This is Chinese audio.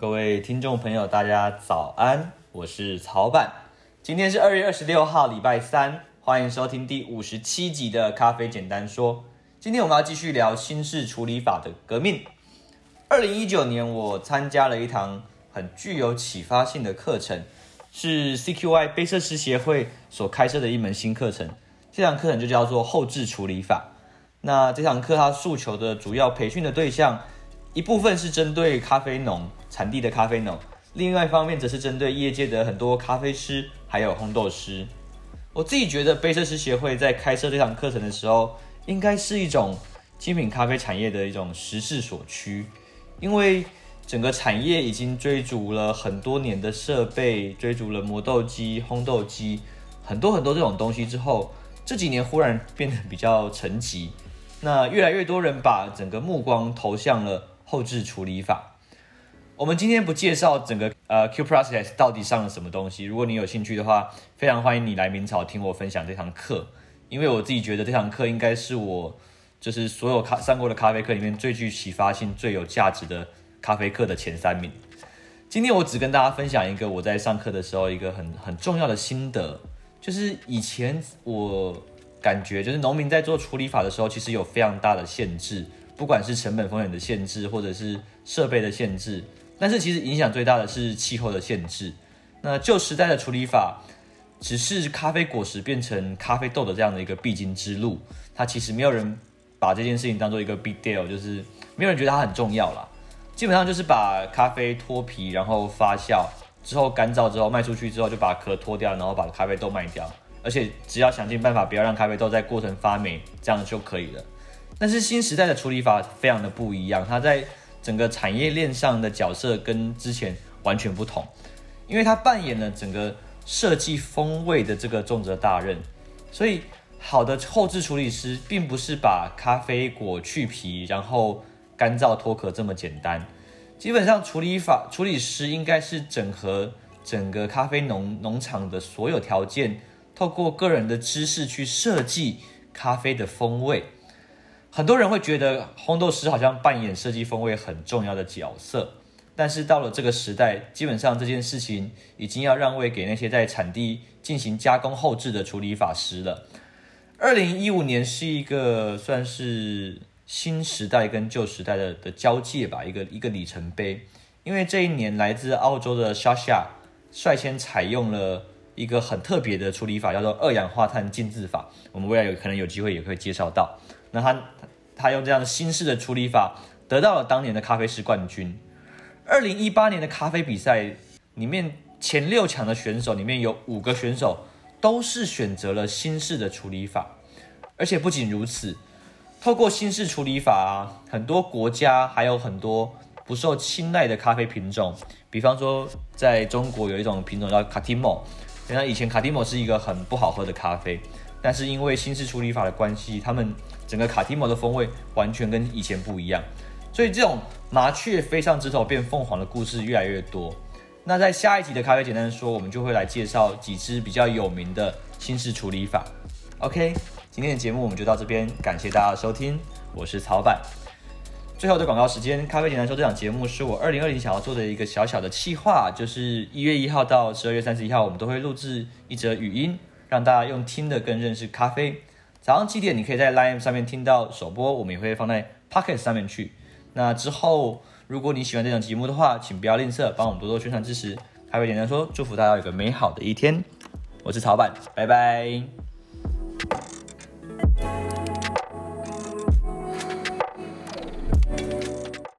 各位听众朋友，大家早安，我是曹板。今天是二月二十六号，礼拜三，欢迎收听第五十七集的咖啡简单说。今天我们要继续聊新式处理法的革命。二零一九年，我参加了一堂很具有启发性的课程，是 CQY 杯测师协会所开设的一门新课程。这堂课程就叫做后置处理法。那这堂课它诉求的主要培训的对象，一部分是针对咖啡农产地的咖啡农，另外一方面则是针对业界的很多咖啡师还有烘豆师。我自己觉得杯测师协会在开设这堂课程的时候，应该是一种精品咖啡产业的一种时势所趋，因为整个产业已经追逐了很多年的设备，追逐了磨豆机、烘豆机，很多很多这种东西之后，这几年忽然变得比较沉寂。那越来越多人把整个目光投向了后置处理法。我们今天不介绍整个呃 Q Process 到底上了什么东西。如果你有兴趣的话，非常欢迎你来明朝听我分享这堂课。因为我自己觉得这堂课应该是我就是所有咖上过的咖啡课里面最具启发性、最有价值的咖啡课的前三名。今天我只跟大家分享一个我在上课的时候一个很很重要的心得，就是以前我。感觉就是农民在做处理法的时候，其实有非常大的限制，不管是成本风险的限制，或者是设备的限制。但是其实影响最大的是气候的限制。那旧时代的处理法，只是咖啡果实变成咖啡豆的这样的一个必经之路。它其实没有人把这件事情当做一个 big deal，就是没有人觉得它很重要啦。基本上就是把咖啡脱皮，然后发酵之后干燥之后卖出去之后，就把壳脱掉，然后把咖啡豆卖掉。而且只要想尽办法不要让咖啡豆在过程发霉，这样就可以了。但是新时代的处理法非常的不一样，它在整个产业链上的角色跟之前完全不同，因为它扮演了整个设计风味的这个重责大任。所以好的后置处理师并不是把咖啡果去皮然后干燥脱壳这么简单，基本上处理法处理师应该是整合整个咖啡农农场的所有条件。透过个人的知识去设计咖啡的风味，很多人会觉得烘豆师好像扮演设计风味很重要的角色，但是到了这个时代，基本上这件事情已经要让位给那些在产地进行加工后制的处理法师了。二零一五年是一个算是新时代跟旧时代的的交界吧，一个一个里程碑，因为这一年来自澳洲的 Shasha 率先采用了。一个很特别的处理法叫做二氧化碳浸渍法，我们未来有可能有机会也会介绍到。那它他用这样的新式的处理法得到了当年的咖啡师冠军。二零一八年的咖啡比赛里面前六强的选手里面有五个选手都是选择了新式的处理法，而且不仅如此，透过新式处理法啊，很多国家还有很多不受青睐的咖啡品种，比方说在中国有一种品种叫卡提莫。原来以前卡蒂莫是一个很不好喝的咖啡，但是因为新式处理法的关系，他们整个卡蒂莫的风味完全跟以前不一样，所以这种麻雀飞上枝头变凤凰的故事越来越多。那在下一集的咖啡简单说，我们就会来介绍几支比较有名的新式处理法。OK，今天的节目我们就到这边，感谢大家的收听，我是曹板。最后的广告时间，咖啡简单说这档节目是我二零二零想要做的一个小小的企划，就是一月一号到十二月三十一号，我们都会录制一则语音，让大家用听的更认识咖啡。早上七点你可以在 Line 上面听到首播，我们也会放在 Pocket 上面去。那之后，如果你喜欢这档节目的话，请不要吝啬，帮我们多多宣传支持。咖啡简单说，祝福大家有个美好的一天。我是曹板，拜拜。